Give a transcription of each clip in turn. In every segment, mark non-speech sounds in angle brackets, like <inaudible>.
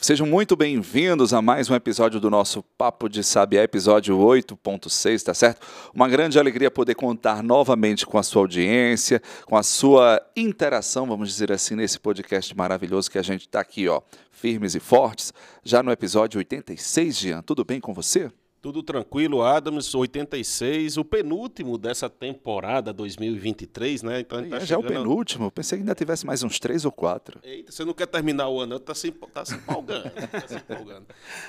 Sejam muito bem-vindos a mais um episódio do nosso Papo de Sabiá, episódio 8.6, tá certo? Uma grande alegria poder contar novamente com a sua audiência, com a sua interação, vamos dizer assim, nesse podcast maravilhoso que a gente está aqui, ó, firmes e fortes, já no episódio 86, Jean. Tudo bem com você? Tudo tranquilo, Adams, 86, o penúltimo dessa temporada 2023, né? Então tá já é o penúltimo, eu pensei que ainda tivesse mais uns três ou quatro. Eita, você não quer terminar o ano, tá se, tá se empolgando, <laughs> tá se empolgando.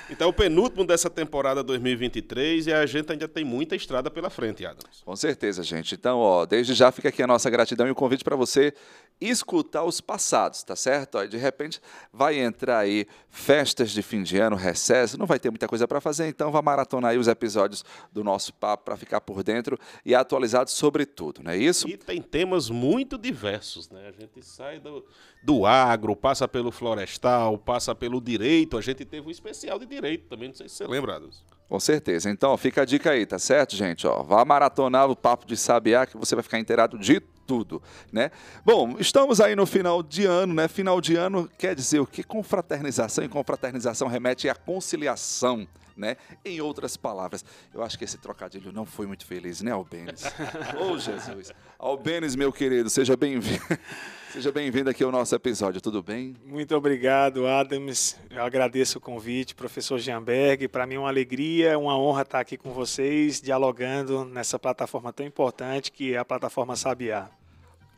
Então, o penúltimo dessa temporada 2023 e a gente ainda tem muita estrada pela frente, Adams. Com certeza, gente. Então, ó, desde já fica aqui a nossa gratidão e o convite para você escutar os passados, tá certo? Ó, de repente vai entrar aí festas de fim de ano, recesso, não vai ter muita coisa para fazer, então vá maratonar aí os episódios do nosso papo para ficar por dentro e atualizado sobre tudo, não é isso? E tem temas muito diversos, né? A gente sai do, do agro, passa pelo florestal, passa pelo direito, a gente teve um especial de direito também, não sei se você lembra. Com certeza. Então, fica a dica aí, tá certo, gente? Ó, vá maratonar o Papo de Sabiá que você vai ficar inteirado de tudo, né? Bom, estamos aí no final de ano, né? Final de ano quer dizer o que? Confraternização e confraternização remete à conciliação, né? Em outras palavras, eu acho que esse trocadilho não foi muito feliz, né, Albenes? Ô, <laughs> oh, Jesus. Albenes, meu querido, seja bem-vindo. <laughs> Seja bem-vindo aqui ao nosso episódio, tudo bem? Muito obrigado, Adams. Eu agradeço o convite, professor Gianberg. Para mim é uma alegria, uma honra estar aqui com vocês, dialogando nessa plataforma tão importante que é a plataforma Sabiá.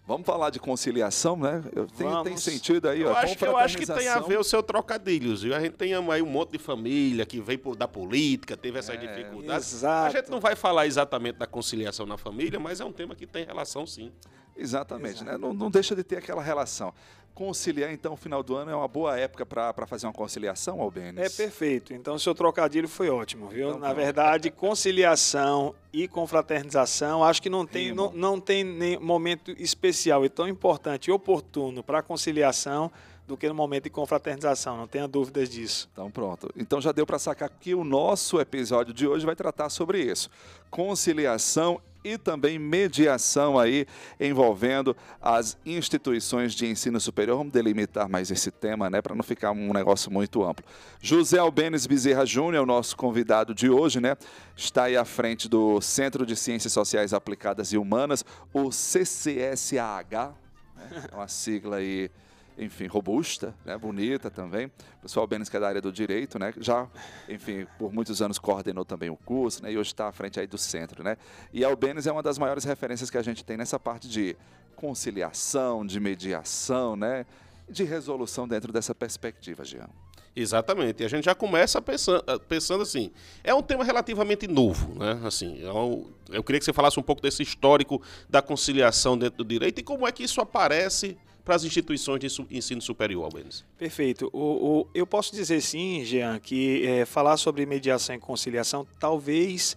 Vamos falar de conciliação, né? Eu tenho, tem sentido aí, eu ó. Acho que, eu acho que tem a ver o seu trocadilhos. A gente tem aí um monte de família que veio da política, teve essas é, dificuldades. Exato. A gente não vai falar exatamente da conciliação na família, mas é um tema que tem relação sim. Exatamente, né? Não, não deixa de ter aquela relação conciliar, então, o final do ano é uma boa época para fazer uma conciliação, Albenes? É perfeito. Então, o seu trocadilho foi ótimo, viu? Então, Na verdade, <laughs> conciliação e confraternização, acho que não tem, não, não tem nem momento especial e tão importante e oportuno para conciliação do que no momento de confraternização, não tenha dúvidas disso. Então pronto. Então já deu para sacar que o nosso episódio de hoje vai tratar sobre isso. Conciliação e também mediação aí envolvendo as instituições de ensino superior. Vamos delimitar mais esse tema, né, para não ficar um negócio muito amplo. José Albenes Bezerra Júnior o nosso convidado de hoje, né? Está aí à frente do Centro de Ciências Sociais Aplicadas e Humanas, o CCSAH, né? é uma sigla aí enfim, robusta, né, bonita também. O pessoal Benes, que é da área do direito, né, já, enfim, por muitos anos coordenou também o curso, né, e hoje está à frente aí do centro, né. E a Albenes é uma das maiores referências que a gente tem nessa parte de conciliação, de mediação, né, de resolução dentro dessa perspectiva, Jean. Exatamente. E a gente já começa pensando, pensando assim. É um tema relativamente novo, né? Assim, eu, é eu queria que você falasse um pouco desse histórico da conciliação dentro do direito e como é que isso aparece para as instituições de ensino superior, Albenes. Perfeito. O, o, eu posso dizer sim, Jean, que é, falar sobre mediação e conciliação, talvez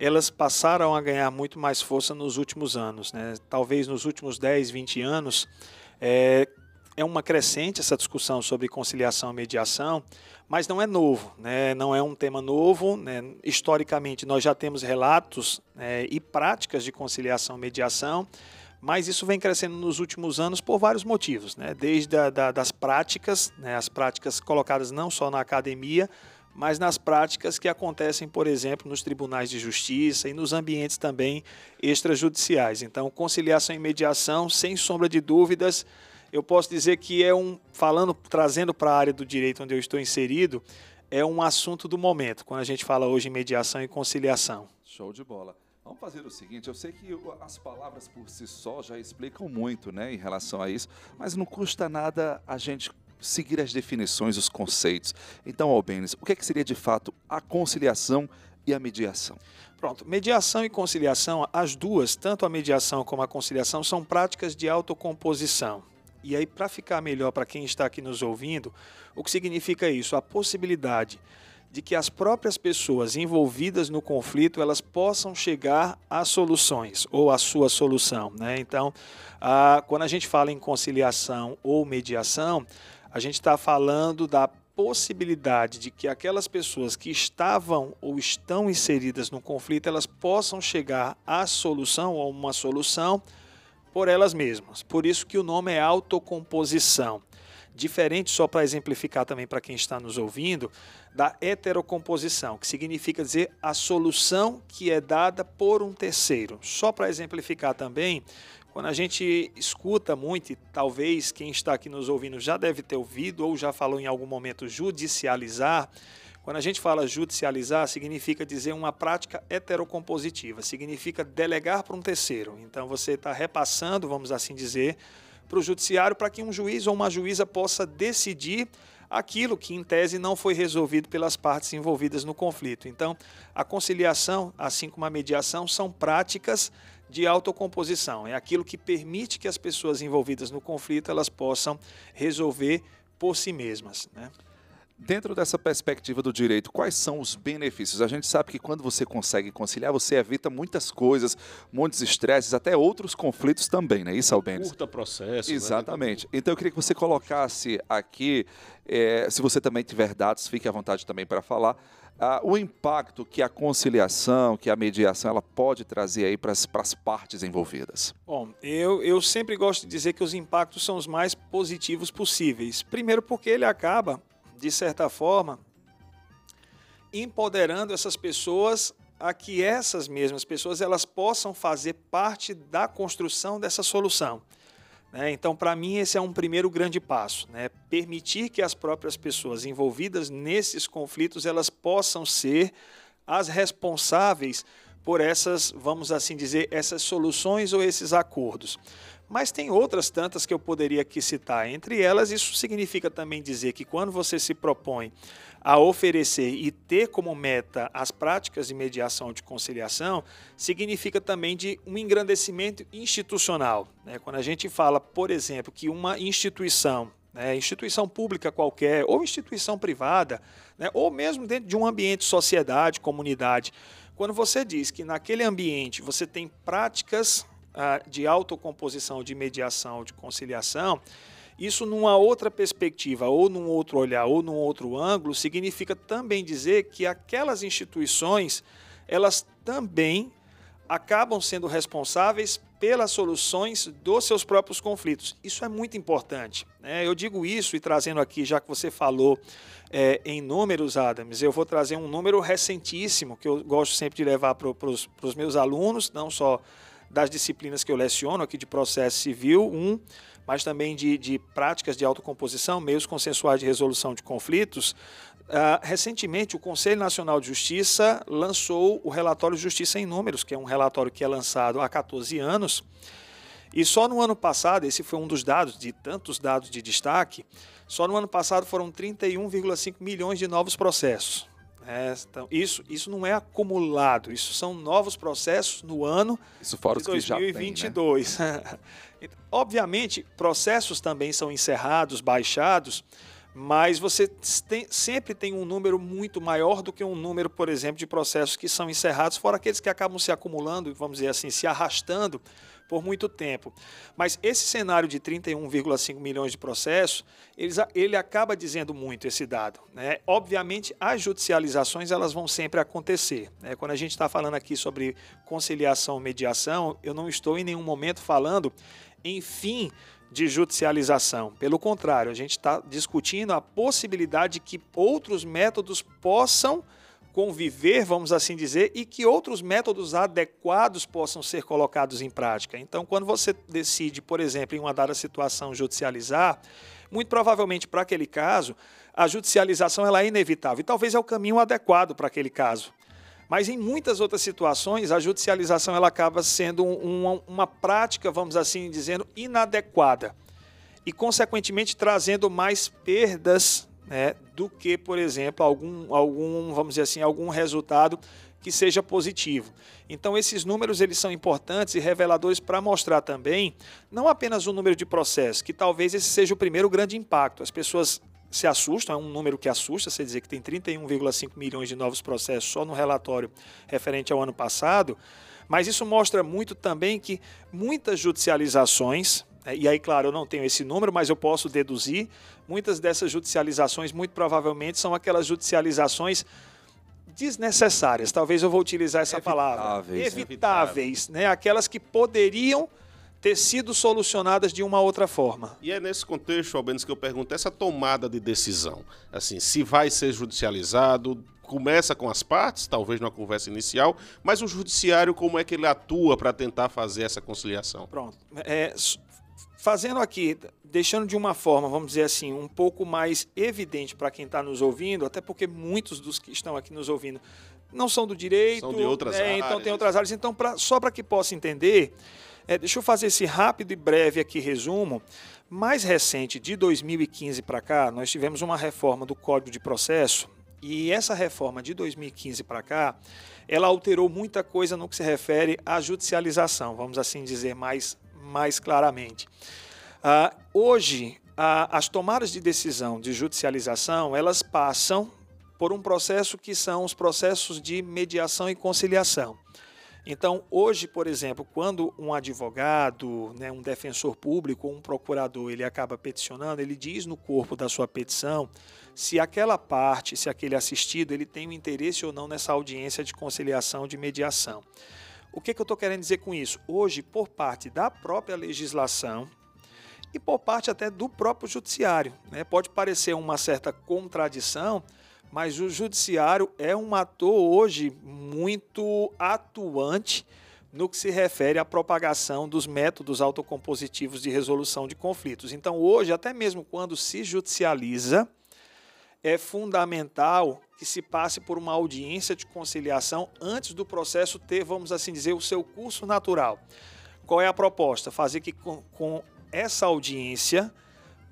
elas passaram a ganhar muito mais força nos últimos anos. Né? Talvez nos últimos 10, 20 anos, é, é uma crescente essa discussão sobre conciliação e mediação, mas não é novo, né? não é um tema novo. Né? Historicamente, nós já temos relatos né, e práticas de conciliação e mediação mas isso vem crescendo nos últimos anos por vários motivos, né? desde a, da, das práticas, né? as práticas colocadas não só na academia, mas nas práticas que acontecem, por exemplo, nos tribunais de justiça e nos ambientes também extrajudiciais. Então, conciliação e mediação, sem sombra de dúvidas, eu posso dizer que é um, falando, trazendo para a área do direito onde eu estou inserido, é um assunto do momento, quando a gente fala hoje em mediação e conciliação. Show de bola. Vamos fazer o seguinte, eu sei que as palavras por si só já explicam muito, né, em relação a isso, mas não custa nada a gente seguir as definições, os conceitos. Então, Albenes, o que, é que seria de fato a conciliação e a mediação? Pronto, mediação e conciliação, as duas, tanto a mediação como a conciliação, são práticas de autocomposição. E aí, para ficar melhor para quem está aqui nos ouvindo, o que significa isso? A possibilidade de que as próprias pessoas envolvidas no conflito elas possam chegar a soluções ou a sua solução. Né? Então, ah, quando a gente fala em conciliação ou mediação, a gente está falando da possibilidade de que aquelas pessoas que estavam ou estão inseridas no conflito elas possam chegar à solução ou uma solução por elas mesmas. Por isso que o nome é autocomposição. Diferente, só para exemplificar também para quem está nos ouvindo, da heterocomposição, que significa dizer a solução que é dada por um terceiro. Só para exemplificar também, quando a gente escuta muito, e talvez quem está aqui nos ouvindo já deve ter ouvido ou já falou em algum momento judicializar, quando a gente fala judicializar, significa dizer uma prática heterocompositiva, significa delegar para um terceiro. Então você está repassando, vamos assim dizer, para o judiciário para que um juiz ou uma juíza possa decidir aquilo que, em tese, não foi resolvido pelas partes envolvidas no conflito. Então, a conciliação, assim como a mediação, são práticas de autocomposição. É aquilo que permite que as pessoas envolvidas no conflito elas possam resolver por si mesmas. Né? Dentro dessa perspectiva do direito, quais são os benefícios? A gente sabe que quando você consegue conciliar, você evita muitas coisas, muitos estresses, até outros conflitos também, né? Isso, Albenes? Curta processo. Né? Exatamente. Né? Então eu queria que você colocasse aqui, é, se você também tiver dados, fique à vontade também para falar, uh, o impacto que a conciliação, que a mediação, ela pode trazer aí para as partes envolvidas. Bom, eu, eu sempre gosto de dizer que os impactos são os mais positivos possíveis. Primeiro porque ele acaba de certa forma, empoderando essas pessoas a que essas mesmas pessoas elas possam fazer parte da construção dessa solução. Né? Então, para mim, esse é um primeiro grande passo, né? permitir que as próprias pessoas envolvidas nesses conflitos elas possam ser as responsáveis por essas, vamos assim dizer, essas soluções ou esses acordos. Mas tem outras tantas que eu poderia aqui citar. Entre elas, isso significa também dizer que quando você se propõe a oferecer e ter como meta as práticas de mediação de conciliação, significa também de um engrandecimento institucional. Né? Quando a gente fala, por exemplo, que uma instituição, né, instituição pública qualquer, ou instituição privada, né, ou mesmo dentro de um ambiente, sociedade, comunidade, quando você diz que naquele ambiente você tem práticas de autocomposição, de mediação, de conciliação, isso numa outra perspectiva, ou num outro olhar, ou num outro ângulo, significa também dizer que aquelas instituições, elas também acabam sendo responsáveis pelas soluções dos seus próprios conflitos. Isso é muito importante. Né? Eu digo isso e trazendo aqui, já que você falou é, em números, Adams, eu vou trazer um número recentíssimo que eu gosto sempre de levar para os meus alunos, não só das disciplinas que eu leciono aqui de processo civil, um, mas também de, de práticas de autocomposição, meios consensuais de resolução de conflitos. Uh, recentemente, o Conselho Nacional de Justiça lançou o relatório Justiça em Números, que é um relatório que é lançado há 14 anos. E só no ano passado, esse foi um dos dados, de tantos dados de destaque, só no ano passado foram 31,5 milhões de novos processos. Então, isso, isso não é acumulado, isso são novos processos no ano isso fora de 2022. Tem, né? <laughs> Obviamente, processos também são encerrados, baixados, mas você tem, sempre tem um número muito maior do que um número, por exemplo, de processos que são encerrados, fora aqueles que acabam se acumulando, vamos dizer assim, se arrastando por muito tempo. Mas esse cenário de 31,5 milhões de processos, ele, ele acaba dizendo muito esse dado. Né? Obviamente, as judicializações elas vão sempre acontecer. Né? Quando a gente está falando aqui sobre conciliação mediação, eu não estou em nenhum momento falando em fim de judicialização. Pelo contrário, a gente está discutindo a possibilidade de que outros métodos possam conviver, vamos assim dizer, e que outros métodos adequados possam ser colocados em prática. Então, quando você decide, por exemplo, em uma dada situação judicializar, muito provavelmente para aquele caso, a judicialização ela é inevitável e talvez é o caminho adequado para aquele caso. Mas em muitas outras situações, a judicialização ela acaba sendo uma, uma prática, vamos assim dizendo, inadequada e, consequentemente, trazendo mais perdas né, do que, por exemplo, algum, algum, vamos dizer assim, algum resultado que seja positivo. Então esses números eles são importantes e reveladores para mostrar também não apenas o número de processos, que talvez esse seja o primeiro grande impacto. As pessoas se assustam, é um número que assusta, você dizer que tem 31,5 milhões de novos processos só no relatório referente ao ano passado, mas isso mostra muito também que muitas judicializações, e aí, claro, eu não tenho esse número, mas eu posso deduzir, muitas dessas judicializações, muito provavelmente, são aquelas judicializações desnecessárias, talvez eu vou utilizar essa Evitáveis. palavra. Evitáveis, né? aquelas que poderiam ter sido solucionadas de uma outra forma. E é nesse contexto, Albenes, que eu pergunto essa tomada de decisão. Assim, se vai ser judicializado, começa com as partes, talvez numa conversa inicial, mas o judiciário, como é que ele atua para tentar fazer essa conciliação? Pronto. É, fazendo aqui, deixando de uma forma, vamos dizer assim, um pouco mais evidente para quem está nos ouvindo, até porque muitos dos que estão aqui nos ouvindo não são do direito, São de outras né, áreas. então tem outras áreas. Então, pra, só para que possa entender, é, deixa eu fazer esse rápido e breve aqui resumo. Mais recente, de 2015 para cá, nós tivemos uma reforma do Código de Processo e essa reforma de 2015 para cá, ela alterou muita coisa no que se refere à judicialização, vamos assim dizer mais, mais claramente. Ah, hoje, a- as tomadas de decisão de judicialização, elas passam por um processo que são os processos de mediação e conciliação. Então, hoje, por exemplo, quando um advogado, né, um defensor público um procurador, ele acaba peticionando, ele diz no corpo da sua petição se aquela parte, se aquele assistido, ele tem um interesse ou não nessa audiência de conciliação, de mediação. O que, que eu estou querendo dizer com isso? Hoje, por parte da própria legislação, e por parte até do próprio judiciário. Né? Pode parecer uma certa contradição, mas o judiciário é um ator hoje muito atuante no que se refere à propagação dos métodos autocompositivos de resolução de conflitos. Então, hoje, até mesmo quando se judicializa, é fundamental que se passe por uma audiência de conciliação antes do processo ter, vamos assim dizer, o seu curso natural. Qual é a proposta? Fazer que com, com essa audiência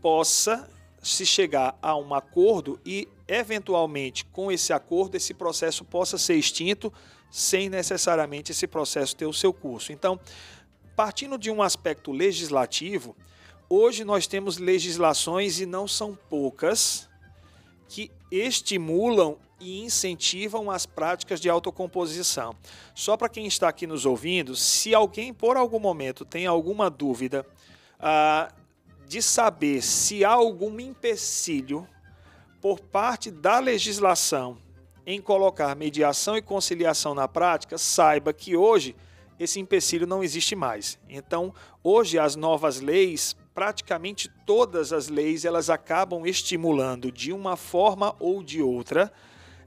possa se chegar a um acordo e, eventualmente, com esse acordo, esse processo possa ser extinto sem necessariamente esse processo ter o seu curso. Então, partindo de um aspecto legislativo, hoje nós temos legislações e não são poucas que estimulam e incentivam as práticas de autocomposição. Só para quem está aqui nos ouvindo, se alguém por algum momento tem alguma dúvida ah, de saber se há algum empecilho por parte da legislação em colocar mediação e conciliação na prática, saiba que hoje esse empecilho não existe mais. Então, hoje as novas leis, praticamente todas as leis, elas acabam estimulando de uma forma ou de outra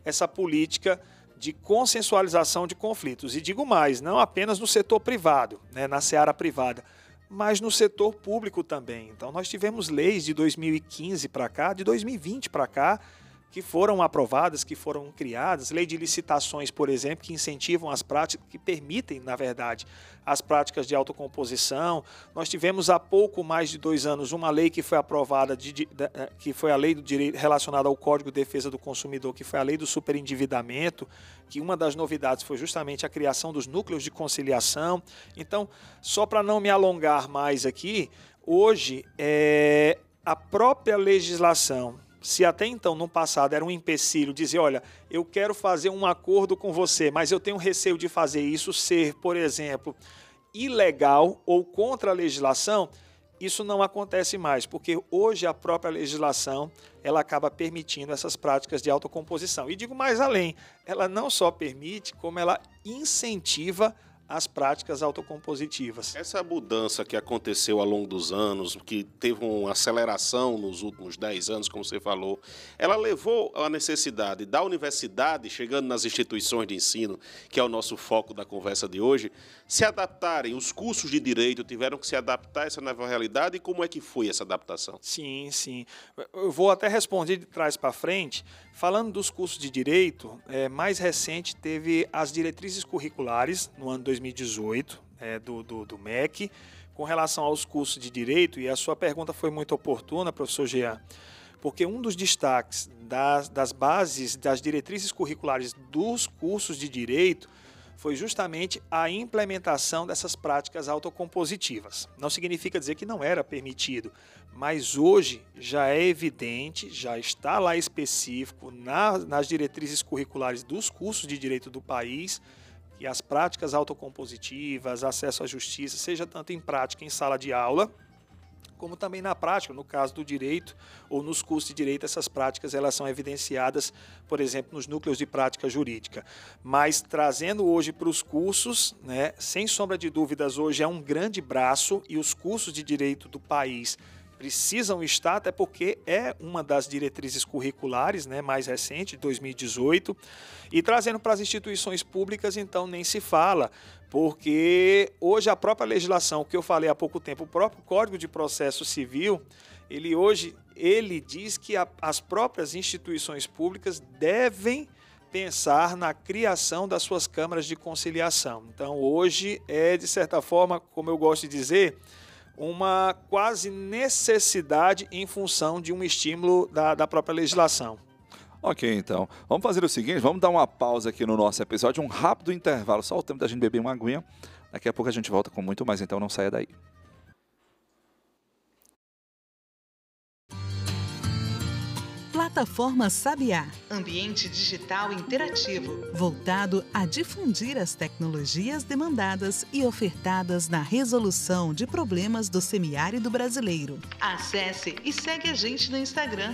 essa política de consensualização de conflitos. E digo mais, não apenas no setor privado, né, na seara privada, mas no setor público também. Então nós tivemos leis de 2015 para cá, de 2020 para cá, que foram aprovadas, que foram criadas, lei de licitações, por exemplo, que incentivam as práticas, que permitem, na verdade, as práticas de autocomposição. Nós tivemos há pouco mais de dois anos uma lei que foi aprovada, de, de, de, que foi a lei do direito relacionada ao Código de Defesa do Consumidor, que foi a lei do superendividamento, que uma das novidades foi justamente a criação dos núcleos de conciliação. Então, só para não me alongar mais aqui, hoje é, a própria legislação se até então, no passado, era um empecilho dizer, olha, eu quero fazer um acordo com você, mas eu tenho receio de fazer isso ser, por exemplo, ilegal ou contra a legislação, isso não acontece mais, porque hoje a própria legislação ela acaba permitindo essas práticas de autocomposição. E digo mais além, ela não só permite, como ela incentiva as práticas autocompositivas. Essa mudança que aconteceu ao longo dos anos, que teve uma aceleração nos últimos 10 anos, como você falou, ela levou à necessidade da universidade, chegando nas instituições de ensino, que é o nosso foco da conversa de hoje, se adaptarem. Os cursos de direito tiveram que se adaptar a essa nova realidade e como é que foi essa adaptação? Sim, sim. Eu vou até responder de trás para frente. Falando dos cursos de direito, é, mais recente teve as diretrizes curriculares no ano 2018 é, do, do, do MEC. Com relação aos cursos de direito, e a sua pergunta foi muito oportuna, professor Jean, porque um dos destaques das, das bases, das diretrizes curriculares dos cursos de direito foi justamente a implementação dessas práticas autocompositivas. Não significa dizer que não era permitido, mas hoje já é evidente, já está lá específico na, nas diretrizes curriculares dos cursos de direito do país que as práticas autocompositivas, acesso à justiça, seja tanto em prática em sala de aula, como também na prática, no caso do direito ou nos cursos de direito, essas práticas elas são evidenciadas, por exemplo, nos núcleos de prática jurídica. Mas trazendo hoje para os cursos, né, sem sombra de dúvidas, hoje é um grande braço e os cursos de direito do país precisam estar, até porque é uma das diretrizes curriculares né, mais recente, de 2018. E trazendo para as instituições públicas, então, nem se fala, porque hoje a própria legislação, que eu falei há pouco tempo, o próprio Código de Processo Civil, ele hoje ele diz que a, as próprias instituições públicas devem pensar na criação das suas câmaras de conciliação. Então, hoje é, de certa forma, como eu gosto de dizer, uma quase necessidade em função de um estímulo da, da própria legislação. Ok, então. Vamos fazer o seguinte, vamos dar uma pausa aqui no nosso episódio, um rápido intervalo, só o tempo da gente beber uma aguinha. Daqui a pouco a gente volta com muito mais, então não saia daí. Plataforma Sabiá. Ambiente digital interativo. Voltado a difundir as tecnologias demandadas e ofertadas na resolução de problemas do semiárido brasileiro. Acesse e segue a gente no Instagram.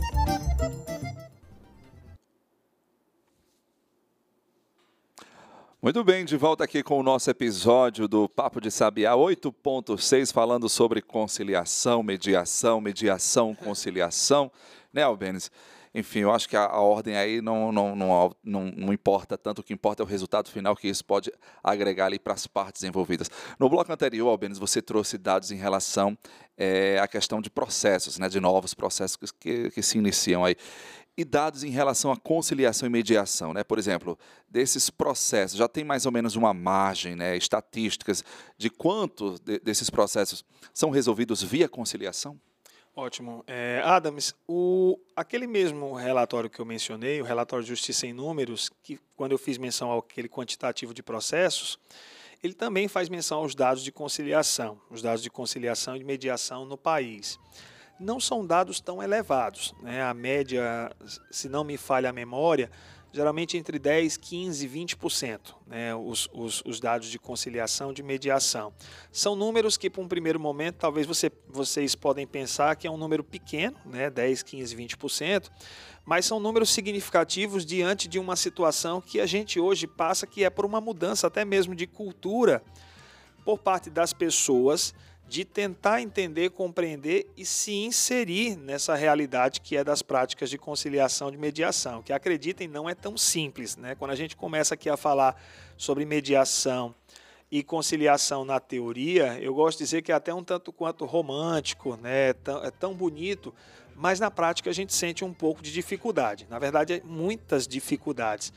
Muito bem, de volta aqui com o nosso episódio do Papo de Sabiá 8.6, falando sobre conciliação, mediação, mediação, conciliação, né, Albenes? Enfim, eu acho que a, a ordem aí não, não, não, não, não importa tanto, o que importa é o resultado final que isso pode agregar ali para as partes envolvidas. No bloco anterior, Albenes, você trouxe dados em relação é, à questão de processos, né, de novos processos que, que se iniciam aí e dados em relação à conciliação e mediação, né? Por exemplo, desses processos, já tem mais ou menos uma margem, né, estatísticas de quanto de, desses processos são resolvidos via conciliação? Ótimo. É, Adams, o, aquele mesmo relatório que eu mencionei, o relatório de Justiça em Números, que quando eu fiz menção àquele quantitativo de processos, ele também faz menção aos dados de conciliação, os dados de conciliação e mediação no país não são dados tão elevados. Né? A média, se não me falha a memória, geralmente entre 10, 15, 20%, né, os, os, os, dados de conciliação, de mediação. São números que, para um primeiro momento, talvez você, vocês podem pensar que é um número pequeno, né, 10, 15, 20%, mas são números significativos diante de uma situação que a gente hoje passa, que é por uma mudança até mesmo de cultura por parte das pessoas, de tentar entender, compreender e se inserir nessa realidade que é das práticas de conciliação de mediação, que acreditem não é tão simples, né? Quando a gente começa aqui a falar sobre mediação e conciliação na teoria, eu gosto de dizer que é até um tanto quanto romântico, né? É tão, é tão bonito, mas na prática a gente sente um pouco de dificuldade. Na verdade, muitas dificuldades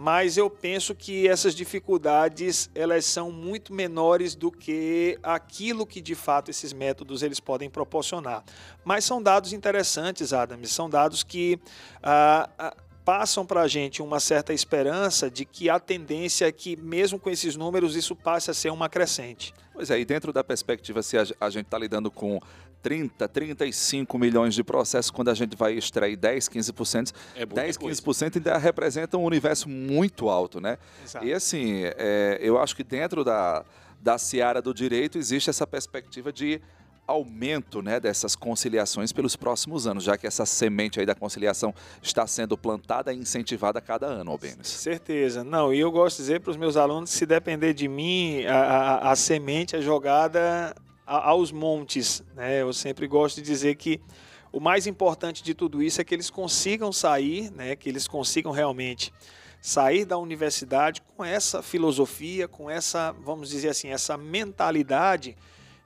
mas eu penso que essas dificuldades elas são muito menores do que aquilo que de fato esses métodos eles podem proporcionar. Mas são dados interessantes, Adams, são dados que ah, ah, passam para a gente uma certa esperança de que a tendência é que, mesmo com esses números, isso passe a ser uma crescente. Pois é, e dentro da perspectiva, se a gente está lidando com 30, 35 milhões de processos, quando a gente vai extrair 10, 15%, É muita 10, coisa. 15% ainda representa um universo muito alto, né? Exato. E assim, é, eu acho que dentro da, da seara do direito existe essa perspectiva de aumento né, dessas conciliações pelos próximos anos, já que essa semente aí da conciliação está sendo plantada e incentivada a cada ano, Albenes. Certeza. Não, e eu gosto de dizer para os meus alunos que se depender de mim, a, a- a semente é jogada a- aos montes. Né? Eu sempre gosto de dizer que o mais importante de tudo isso é que eles consigam sair, né? que eles consigam realmente sair da universidade com essa filosofia, com essa, vamos dizer assim, essa mentalidade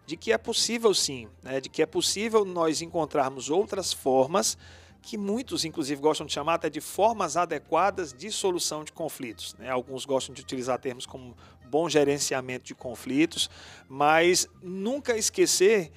de que é possível sim, né? de que é possível nós encontrarmos outras formas que muitos, inclusive, gostam de chamar até de formas adequadas de solução de conflitos. né? Alguns gostam de utilizar termos como bom gerenciamento de conflitos, mas nunca esquecer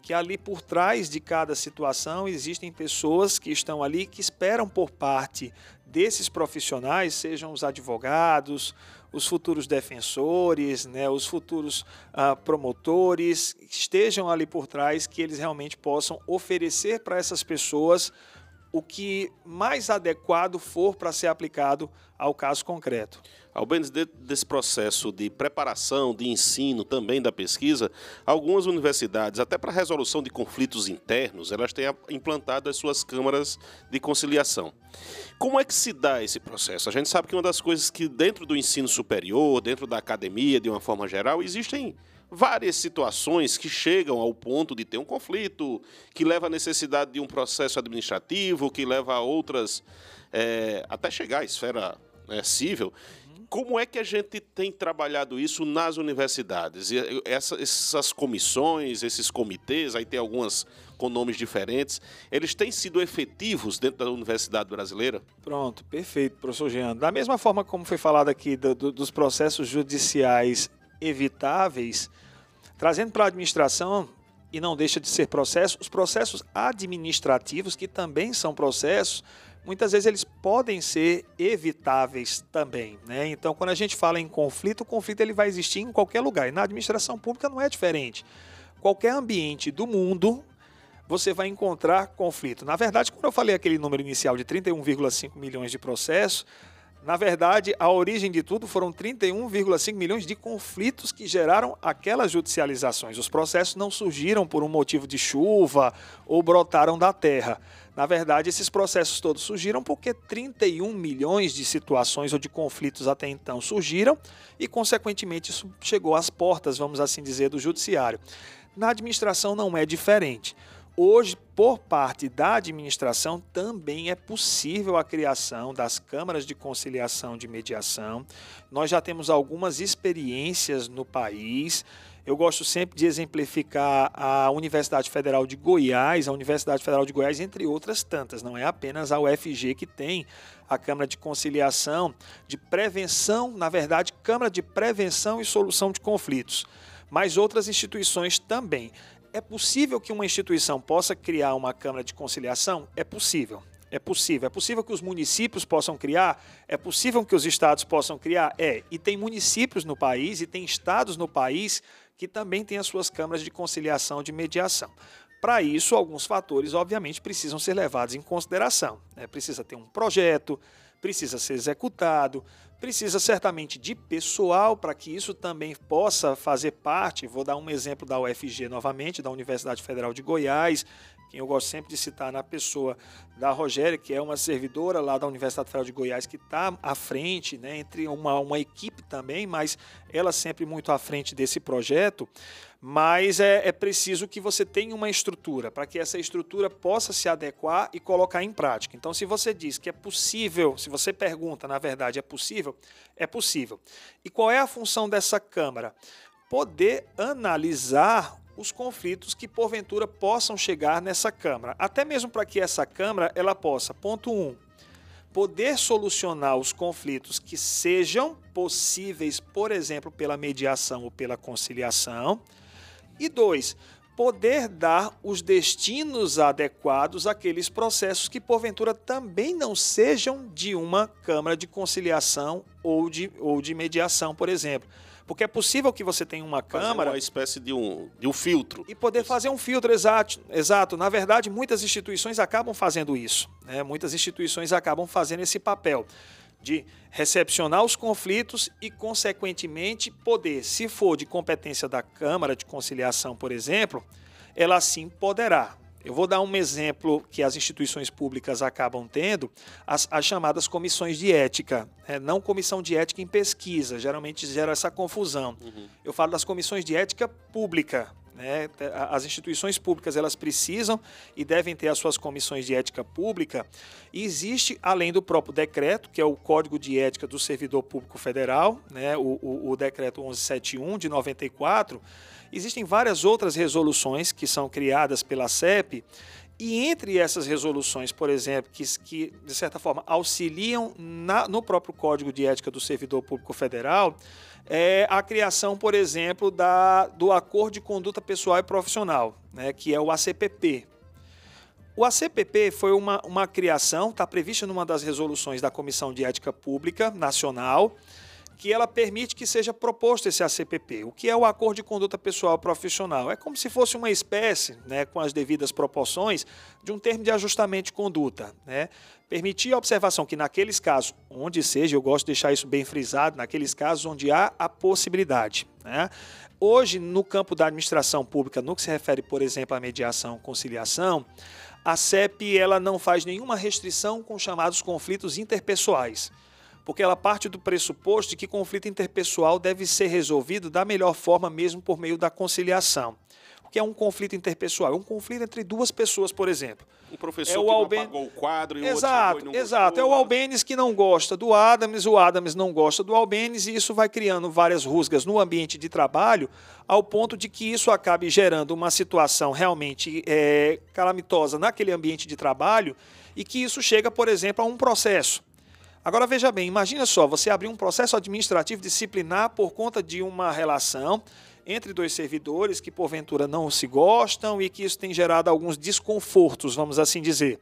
que ali por trás de cada situação existem pessoas que estão ali que esperam por parte desses profissionais, sejam os advogados, os futuros defensores, né, os futuros ah, promotores, estejam ali por trás, que eles realmente possam oferecer para essas pessoas o que mais adequado for para ser aplicado ao caso concreto. Albenes, dentro desse processo de preparação, de ensino, também da pesquisa, algumas universidades, até para resolução de conflitos internos, elas têm implantado as suas câmaras de conciliação. Como é que se dá esse processo? A gente sabe que uma das coisas que dentro do ensino superior, dentro da academia, de uma forma geral, existem várias situações que chegam ao ponto de ter um conflito, que leva à necessidade de um processo administrativo, que leva a outras, eh, até chegar à esfera né, civil. Como é que a gente tem trabalhado isso nas universidades? E, eh, essa- essas comissões, esses comitês, aí tem algumas com nomes diferentes, eles têm sido efetivos dentro da universidade brasileira? Pronto, perfeito, professor Jean. Da mesma forma como foi falado aqui do- do- dos processos judiciais evitáveis, trazendo para a administração, e não deixa de ser processo, os processos administrativos, que também são processos, muitas vezes eles podem ser evitáveis também. Né? Então, quando a gente fala em conflito, o conflito ele vai existir em qualquer lugar. E na administração pública não é diferente. Qualquer ambiente do mundo, você vai encontrar conflito. Na verdade, quando eu falei aquele número inicial de 31,5 milhões de processos, na verdade, a origem de tudo foram 31,5 milhões de conflitos que geraram aquelas judicializações. Os processos não surgiram por um motivo de chuva ou brotaram da terra. Na verdade, esses processos todos surgiram porque 31 milhões de situações ou de conflitos até então surgiram e, consequentemente, isso chegou às portas, vamos assim dizer, do judiciário. Na administração não é diferente. Hoje, por parte da administração, também é possível a criação das câmaras de conciliação de mediação. Nós já temos algumas experiências no país. Eu gosto sempre de exemplificar a Universidade Federal de Goiás, a Universidade Federal de Goiás, entre outras tantas. Não é apenas a UFG que tem a Câmara de Conciliação, de Prevenção, na verdade, Câmara de Prevenção e Solução de Conflitos, mas outras instituições também. É possível que uma instituição possa criar uma Câmara de Conciliação? É possível. É possível. É possível que os municípios possam criar? É possível que os estados possam criar? É. E tem municípios no país e tem estados no país que também têm as suas câmaras de conciliação de mediação. Para isso, alguns fatores, obviamente, precisam ser levados em consideração. né? Precisa ter um projeto, precisa ser executado, precisa certamente de pessoal para que isso também possa fazer parte. Vou dar um exemplo da UFG novamente, da Universidade Federal de Goiás, quem eu gosto sempre de citar na pessoa da Rogéria, que é uma servidora lá da Universidade Federal de Goiás, que está à frente, né, entre uma, uma equipe também, mas ela sempre muito à frente desse projeto. Mas é, é preciso que você tenha uma estrutura, para que essa estrutura possa se adequar e colocar em prática. Então, se você diz que é possível, se você pergunta, na verdade, é possível? É possível. E qual é a função dessa Câmara? Poder analisar os conflitos que porventura possam chegar nessa Câmara. Até mesmo para que essa Câmara ela possa, ponto 1, um, poder solucionar os conflitos que sejam possíveis, por exemplo, pela mediação ou pela conciliação. E dois, poder dar os destinos adequados àqueles processos que, porventura, também não sejam de uma Câmara de Conciliação ou de, ou de mediação, por exemplo. Porque é possível que você tenha uma Fazer Câmara uma espécie de um, de um filtro. e poder fazer um filtro exato. Exato. Na verdade, muitas instituições acabam fazendo isso. Né? Muitas instituições acabam fazendo esse papel de recepcionar os conflitos e, consequentemente, poder, se for de competência da Câmara de Conciliação, por exemplo, ela sim poderá. Eu vou dar um exemplo que as instituições públicas acabam tendo, as, as chamadas comissões de ética. né? não comissão de ética em pesquisa, geralmente gera essa confusão. Eu falo das comissões de ética pública. né? As instituições públicas elas precisam e devem ter as suas comissões de ética pública. E existe, além do próprio decreto, que é o Código de Ética do Servidor Público Federal, né? o, o, o decreto 1171 de 94, Existem várias outras resoluções que são criadas pela CEP, e entre essas resoluções, por exemplo, que, que de certa forma auxiliam na- no próprio Código de Ética do Servidor Público Federal, é a criação, por exemplo, da, do Acordo de Conduta Pessoal e Profissional, né, que é o ACPP. O ACPP foi uma, uma criação, está prevista numa das resoluções da Comissão de Ética Pública Nacional, que ela permite que seja proposto esse ACPP. O que é o Acordo de Conduta Pessoal Profissional? É como se fosse uma espécie, né, com as devidas proporções, de um termo de ajustamento de conduta. Né? Permitir a observação que naqueles casos, onde seja, eu gosto de deixar isso bem frisado, naqueles casos onde há a possibilidade. Né? Hoje, no campo da administração pública, no que se refere, por exemplo, à mediação conciliação, a CEP ela não faz nenhuma restrição com chamados conflitos interpessoais porque ela parte do pressuposto de que conflito interpessoal deve ser resolvido da melhor forma mesmo por meio da conciliação. O que é um conflito interpessoal? É um conflito entre duas pessoas, por exemplo. Um professor É o que Alben- não pagou o quadro e o Exato, outro chegou e não exato. É gostou. o Albenes que não gosta do Adams, o Adams não gosta do Albenes, e isso vai criando várias rusgas no ambiente de trabalho, ao ponto de que isso acabe gerando uma situação realmente é, calamitosa naquele ambiente de trabalho e que isso chega, por exemplo, a um processo. Agora veja bem, imagina só, você abrir um processo administrativo disciplinar por conta de uma relação entre dois servidores que porventura não se gostam e que isso tem gerado alguns desconfortos, vamos assim dizer.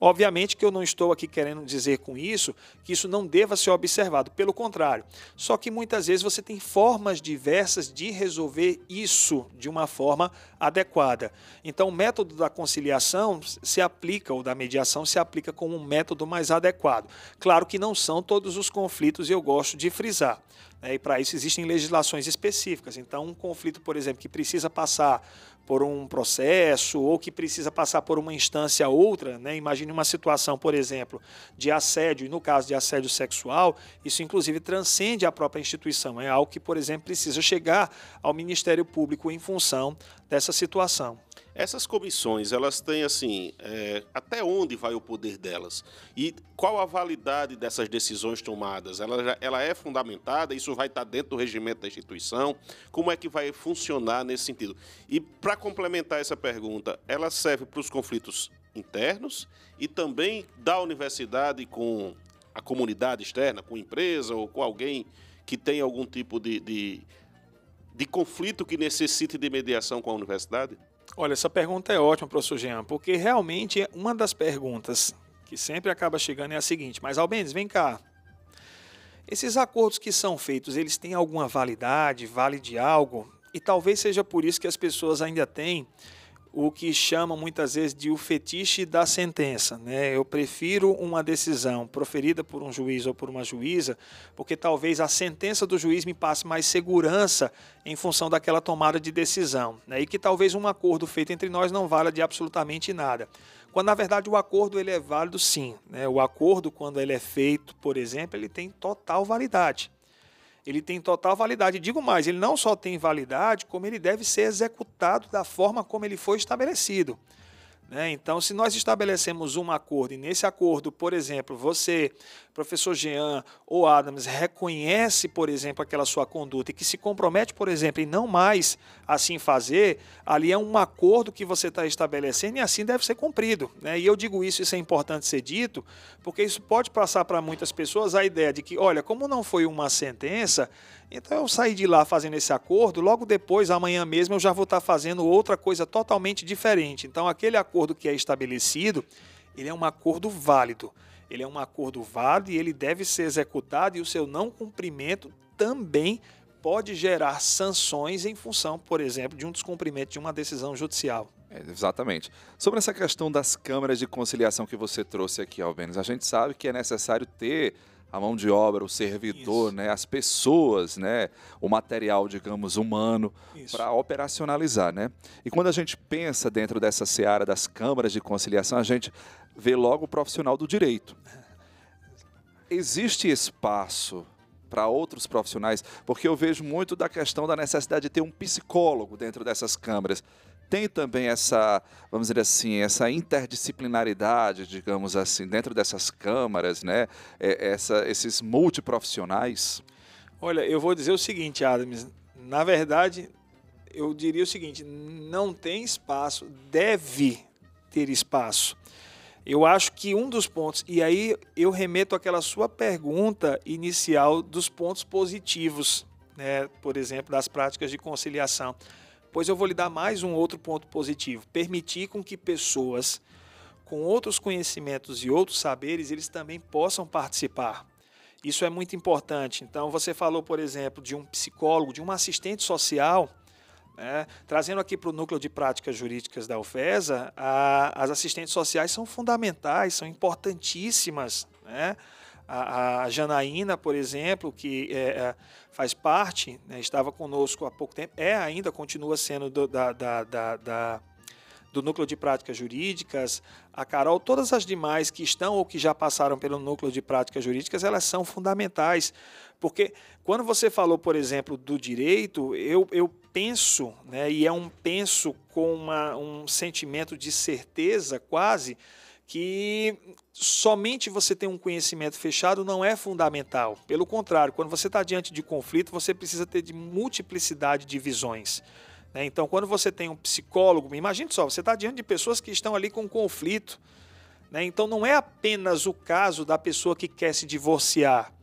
Obviamente que eu não estou aqui querendo dizer com isso que isso não deva ser observado, pelo contrário. Só que muitas vezes você tem formas diversas de resolver isso de uma forma adequada. Então, o método da conciliação se aplica, ou da mediação se aplica como um método mais adequado. Claro que não são todos os conflitos, e eu gosto de frisar. né? E para isso existem legislações específicas. Então, um conflito, por exemplo, que precisa passar por um processo ou que precisa passar por uma instância outra, né? imagine uma situação, por exemplo, de assédio, e no caso de assédio sexual, isso inclusive transcende a própria instituição, é algo que, por exemplo, precisa chegar ao Ministério Público em função dessa situação. Essas comissões, elas têm assim, é, até onde vai o poder delas? E qual a validade dessas decisões tomadas? Ela, ela é fundamentada? Isso vai estar dentro do regimento da instituição? Como é que vai funcionar nesse sentido? E para complementar essa pergunta, ela serve para os conflitos internos e também da universidade com a comunidade externa, com empresa ou com alguém que tem algum tipo de, de, de conflito que necessite de mediação com a universidade? Olha, essa pergunta é ótima, professor Jean, porque realmente uma das perguntas que sempre acaba chegando é a seguinte, mas Albenes, vem cá. Esses acordos que são feitos, eles têm alguma validade, vale de algo? E talvez seja por isso que as pessoas ainda têm o que chamam muitas vezes de o fetiche da sentença. Né? Eu prefiro uma decisão proferida por um juiz ou por uma juíza, porque talvez a sentença do juiz me passe mais segurança em função daquela tomada de decisão. Né? E que talvez um acordo feito entre nós não valha de absolutamente nada. Quando na verdade o acordo ele é válido sim. Né? O acordo, quando ele é feito, por exemplo, ele tem total validade ele tem total validade. Digo mais, ele não só tem validade, como ele deve ser executado da forma como ele foi estabelecido. Né? Então, se nós estabelecemos um acordo, e nesse acordo, por exemplo, você, professor Jean ou Adams, reconhece, por exemplo, aquela sua conduta e que se compromete, por exemplo, em não mais assim fazer, ali é um acordo que você está estabelecendo e assim deve ser cumprido. Né? E eu digo isso, isso é importante ser dito, porque isso pode passar para muitas pessoas a ideia de que, olha, como não foi uma sentença, então eu saí de lá fazendo esse acordo, logo depois, amanhã mesmo, eu já vou estar fazendo outra coisa totalmente diferente. Então, aquele acordo que é estabelecido, ele é um acordo válido. Ele é um acordo válido e ele deve ser executado e o seu não cumprimento também pode gerar sanções em função, por exemplo, de um descumprimento de uma decisão judicial. É, exatamente. Sobre essa questão das câmaras de conciliação que você trouxe aqui, Albenes, a gente sabe que é necessário ter a mão de obra, o servidor, né, as pessoas, né, o material, digamos, humano para operacionalizar, né? E quando a gente pensa dentro dessa seara das câmaras de conciliação, a gente vê logo o profissional do direito. Existe espaço para outros profissionais, porque eu vejo muito da questão da necessidade de ter um psicólogo dentro dessas câmaras tem também essa, vamos dizer assim, essa interdisciplinaridade, digamos assim, dentro dessas câmaras, né? É, essa, esses multiprofissionais? Olha, eu vou dizer o seguinte, Adams. Na verdade, eu diria o seguinte: não tem espaço, deve ter espaço. Eu acho que um dos pontos, e aí eu remeto àquela sua pergunta inicial dos pontos positivos, né, por exemplo, das práticas de conciliação. Pois eu vou lhe dar mais um outro ponto positivo: permitir com que pessoas com outros conhecimentos e outros saberes eles também possam participar. Isso é muito importante. Então, você falou, por exemplo, de um psicólogo, de um assistente social. Né? Trazendo aqui para o núcleo de práticas jurídicas da UFESA, a, as assistentes sociais são fundamentais, são importantíssimas. Né? A, Janaína, por exemplo, que é, é, faz parte, né, estava conosco há pouco tempo, é ainda, continua sendo do, da, da, da, da, do núcleo de práticas jurídicas. A Carol, todas as demais que estão ou que já passaram pelo núcleo de práticas jurídicas, elas são fundamentais. Porque quando você falou, por exemplo, do direito, eu, eu penso, né, e é um penso com uma, um sentimento de certeza quase, que somente você ter um conhecimento fechado não é fundamental. Pelo contrário, quando você está diante de conflito, você precisa ter de multiplicidade de visões. Né? Então, quando você tem um psicólogo, imagine só, você está diante de pessoas que estão ali com conflito. Né? Então, não é apenas o caso da pessoa que quer se divorciar.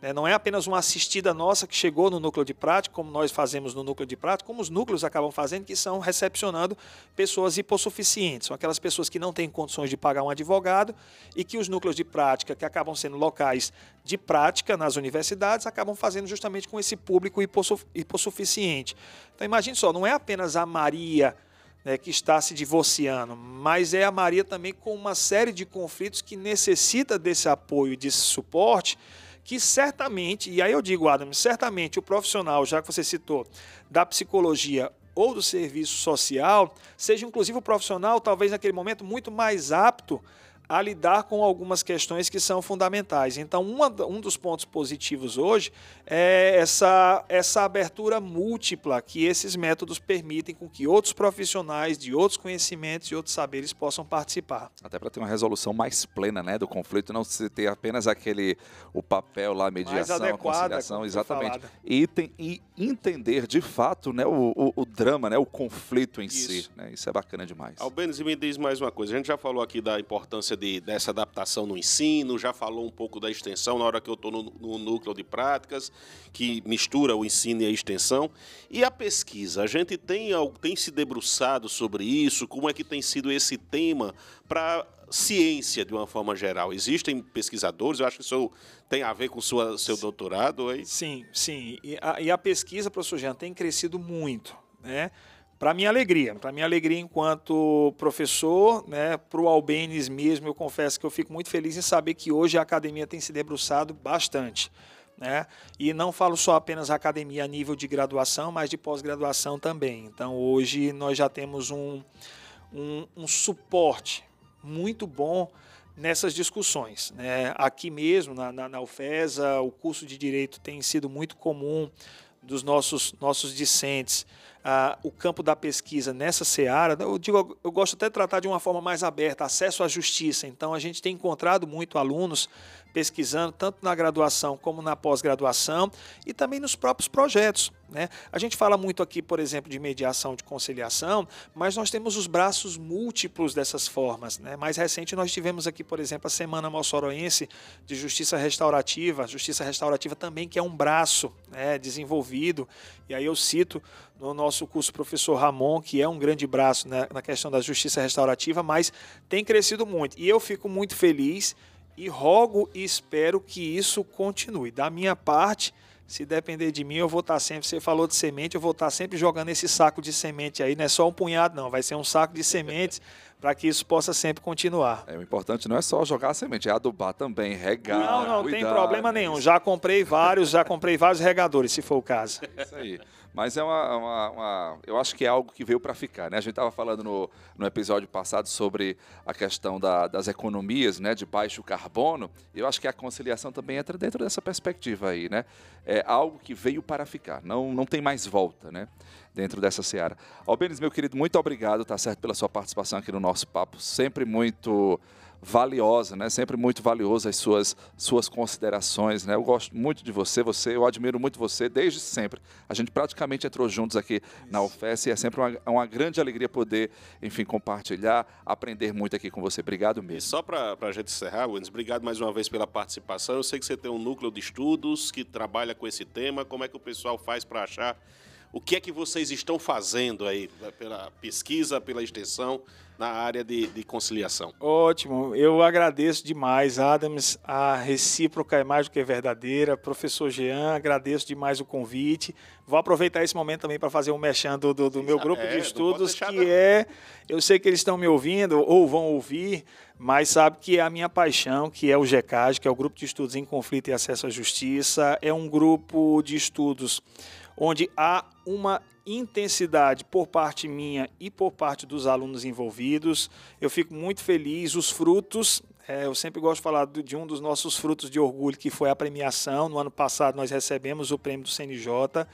Né? Não é apenas uma assistida nossa que chegou no núcleo de prática, como nós fazemos no núcleo de prática, como os núcleos acabam fazendo, que são recepcionando pessoas hipossuficientes. São aquelas pessoas que não têm condições de pagar um advogado e que os núcleos de prática, que acabam sendo locais de prática nas universidades, acabam fazendo justamente com esse público hipossuficiente. Então imagine só, não é apenas a Maria. Né, que está se divorciando, mas é a Maria também com uma série de conflitos que necessita desse apoio, desse suporte, que certamente, e aí eu digo, Adam, certamente o profissional, já que você citou, da psicologia ou do serviço social, seja inclusive o profissional, talvez naquele momento, muito mais apto a lidar com algumas questões que são fundamentais. Então, uma, um dos pontos positivos hoje é essa, essa abertura múltipla que esses métodos permitem com que outros profissionais de outros conhecimentos e outros saberes possam participar. Até para ter uma resolução mais plena né, do conflito, não se ter apenas aquele o papel lá, a mediação, mais adequada, a conciliação, exatamente. E, tem, e entender de fato né, o, o, o drama, né, o conflito em Isso. si. Né, isso é bacana demais. Albenes, me diz mais uma coisa. A gente já falou aqui da importância de, dessa adaptação no ensino, já falou um pouco da extensão na hora que eu estou no, no, núcleo de práticas, que mistura o ensino e a extensão. E a pesquisa, a gente tem, tem se debruçado sobre isso, como é que tem sido esse tema para ciência de uma forma geral. Existem pesquisadores, eu acho que isso tem a ver com sua, seu doutorado aí? Sim, sim. E a, e a pesquisa, professor Jean, tem crescido muito. Né? Para minha alegria, para minha alegria enquanto professor, né, para o Albenes mesmo, eu confesso que eu fico muito feliz em saber que hoje a academia tem se debruçado bastante. Né? E não falo só apenas academia a nível de graduação, mas de pós-graduação também. Então hoje nós já temos um, um, um suporte muito bom nessas discussões. Né? Aqui mesmo, na, na, na UFESA, o curso de Direito tem sido muito comum dos nossos, nossos discentes ah, o campo da pesquisa nessa seara, eu, digo, eu gosto até de tratar de uma forma mais aberta, acesso à justiça. Então, a gente tem encontrado muito alunos pesquisando, tanto na graduação como na pós-graduação, e também nos próprios projetos. Né? A gente fala muito aqui, por exemplo, de mediação de conciliação, mas nós temos os braços múltiplos dessas formas. Né? Mais recente, nós tivemos aqui, por exemplo, a Semana Mossoroense de Justiça Restaurativa. Justiça Restaurativa também, que é um braço né, desenvolvido. E aí eu cito no nosso curso professor Ramon, que é um grande braço né, na questão da justiça restaurativa, mas tem crescido muito. E eu fico muito feliz e rogo e espero que isso continue. Da minha parte, Se depender de mim, eu vou estar sempre. Você falou de semente, eu vou estar sempre jogando esse saco de semente aí. Não é só um punhado, não. Vai ser um saco de sementes <laughs> para que isso possa sempre continuar. É, o importante não é só jogar a semente, é adubar também, regar. Não, não cuidar, tem problema nenhum. isso. Já comprei vários, já comprei vários regadores, se for o caso. Isso aí. Mas é uma, uma- uma- Eu acho que é algo que veio para ficar, né? A gente estava falando no, no episódio passado sobre a questão da- das economias, né? De baixo carbono. Eu acho que a conciliação também entra dentro dessa perspectiva aí, né? É algo que veio para ficar. Não, não tem mais volta, né? Dentro dessa seara. Albenes, meu querido, muito obrigado, tá certo, pela sua participação aqui no nosso papo. Sempre muito valiosa, né? Sempre muito valioso as suas suas considerações, né? Eu gosto muito de você, você, eu admiro muito você desde sempre. A gente praticamente entrou juntos aqui na UFES e é sempre uma, uma grande alegria poder, enfim, compartilhar, aprender muito aqui com você. Obrigado E mesmo. só para a gente encerrar, Wenders, obrigado mais uma vez pela participação. Eu sei que você tem um núcleo de estudos que trabalha com esse tema. Como é que o pessoal faz para achar o que é que vocês estão fazendo aí pela pesquisa, pela extensão na área de, de conciliação? Ótimo, eu agradeço demais, Adams. A recíproca é mais do que verdadeira. Professor Jean, agradeço demais o convite. Vou aproveitar esse momento também para fazer um merchan do, do, do meu É, grupo não de estudos, que não. é. Eu sei que eles estão me ouvindo ou vão ouvir, mas sabe que é a minha paixão, que é o GECAG, que é o Grupo de Estudos em Conflito e Acesso à Justiça. É um grupo de estudos onde há uma intensidade por parte minha e por parte dos alunos envolvidos. Eu fico muito feliz. Os frutos, é, eu sempre gosto de falar de um dos nossos frutos de orgulho, que foi a premiação. No ano passado nós recebemos o prêmio do CNJ,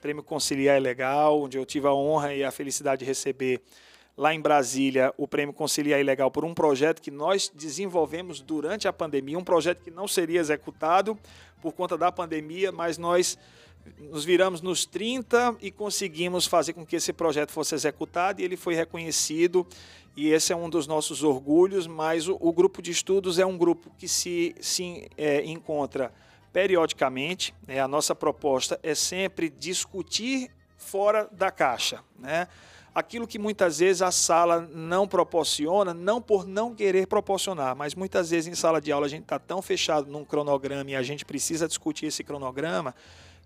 prêmio Conciliar é Legal, onde eu tive a honra e a felicidade de receber lá em Brasília o prêmio Conciliar Ilegal por um projeto que nós desenvolvemos durante a pandemia, um projeto que não seria executado por conta da pandemia, mas nós nos viramos nos 30 e conseguimos fazer com que esse projeto fosse executado e ele foi reconhecido e esse é um dos nossos orgulhos, mas o, o grupo de estudos é um grupo que se, se é, encontra periodicamente, né? a nossa proposta é sempre discutir fora da caixa, né? aquilo que muitas vezes a sala não proporciona, não por não querer proporcionar, mas muitas vezes em sala de aula a gente está tão fechado num cronograma e a gente precisa discutir esse cronograma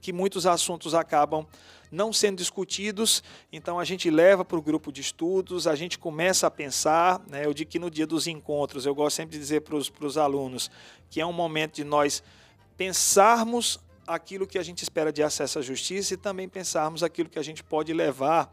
que muitos assuntos acabam não sendo discutidos, então a gente leva para o grupo de estudos, a gente começa a pensar, né? eu digo que no dia dos encontros, eu gosto sempre de dizer para os alunos que é um momento de nós pensarmos aquilo que a gente espera de acesso à justiça e também pensarmos aquilo que a gente pode levar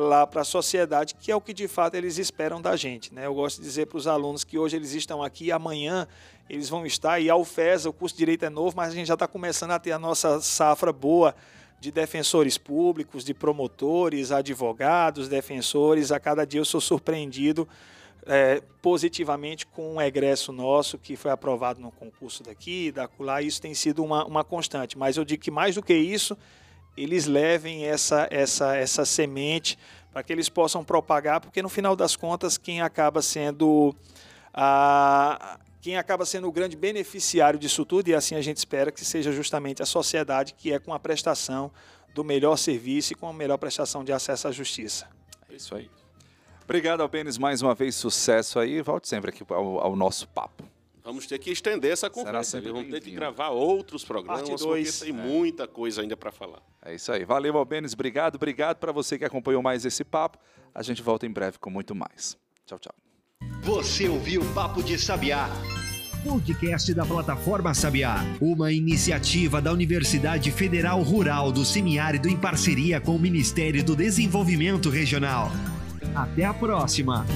lá para a sociedade, que é o que de fato eles esperam da gente. Né? Eu gosto de dizer para os alunos que hoje eles estão aqui amanhã eles vão estar, e a UFES, o curso de Direito é novo, mas a gente já está começando a ter a nossa safra boa de defensores públicos, de promotores, advogados, defensores. A cada dia eu sou surpreendido é, positivamente com um egresso nosso que foi aprovado no concurso daqui, da acolá. Isso tem sido uma, uma constante. Mas eu digo que mais do que isso, eles levem essa, essa, essa semente para que eles possam propagar, porque no final das contas, quem acaba sendo a, quem acaba sendo o grande beneficiário disso tudo, e assim a gente espera que seja justamente a sociedade, que é com a prestação do melhor serviço e com a melhor prestação de acesso à justiça. É isso aí. Obrigado, Albenes, mais uma vez, sucesso aí. Volte sempre aqui ao, ao nosso papo. Vamos ter que estender essa conversa. Vamos ter que gravar outros programas, Parte porque dois. tem muita coisa ainda para falar. É isso aí. Valeu, Albenes. Obrigado. Obrigado para você que acompanhou mais esse papo. A gente volta em breve com muito mais. Tchau, tchau. Você ouviu Papo de Sabiá. Podcast da plataforma Sabiá, uma iniciativa da Universidade Federal Rural do Semiárido em parceria com o Ministério do Desenvolvimento Regional. Até a próxima!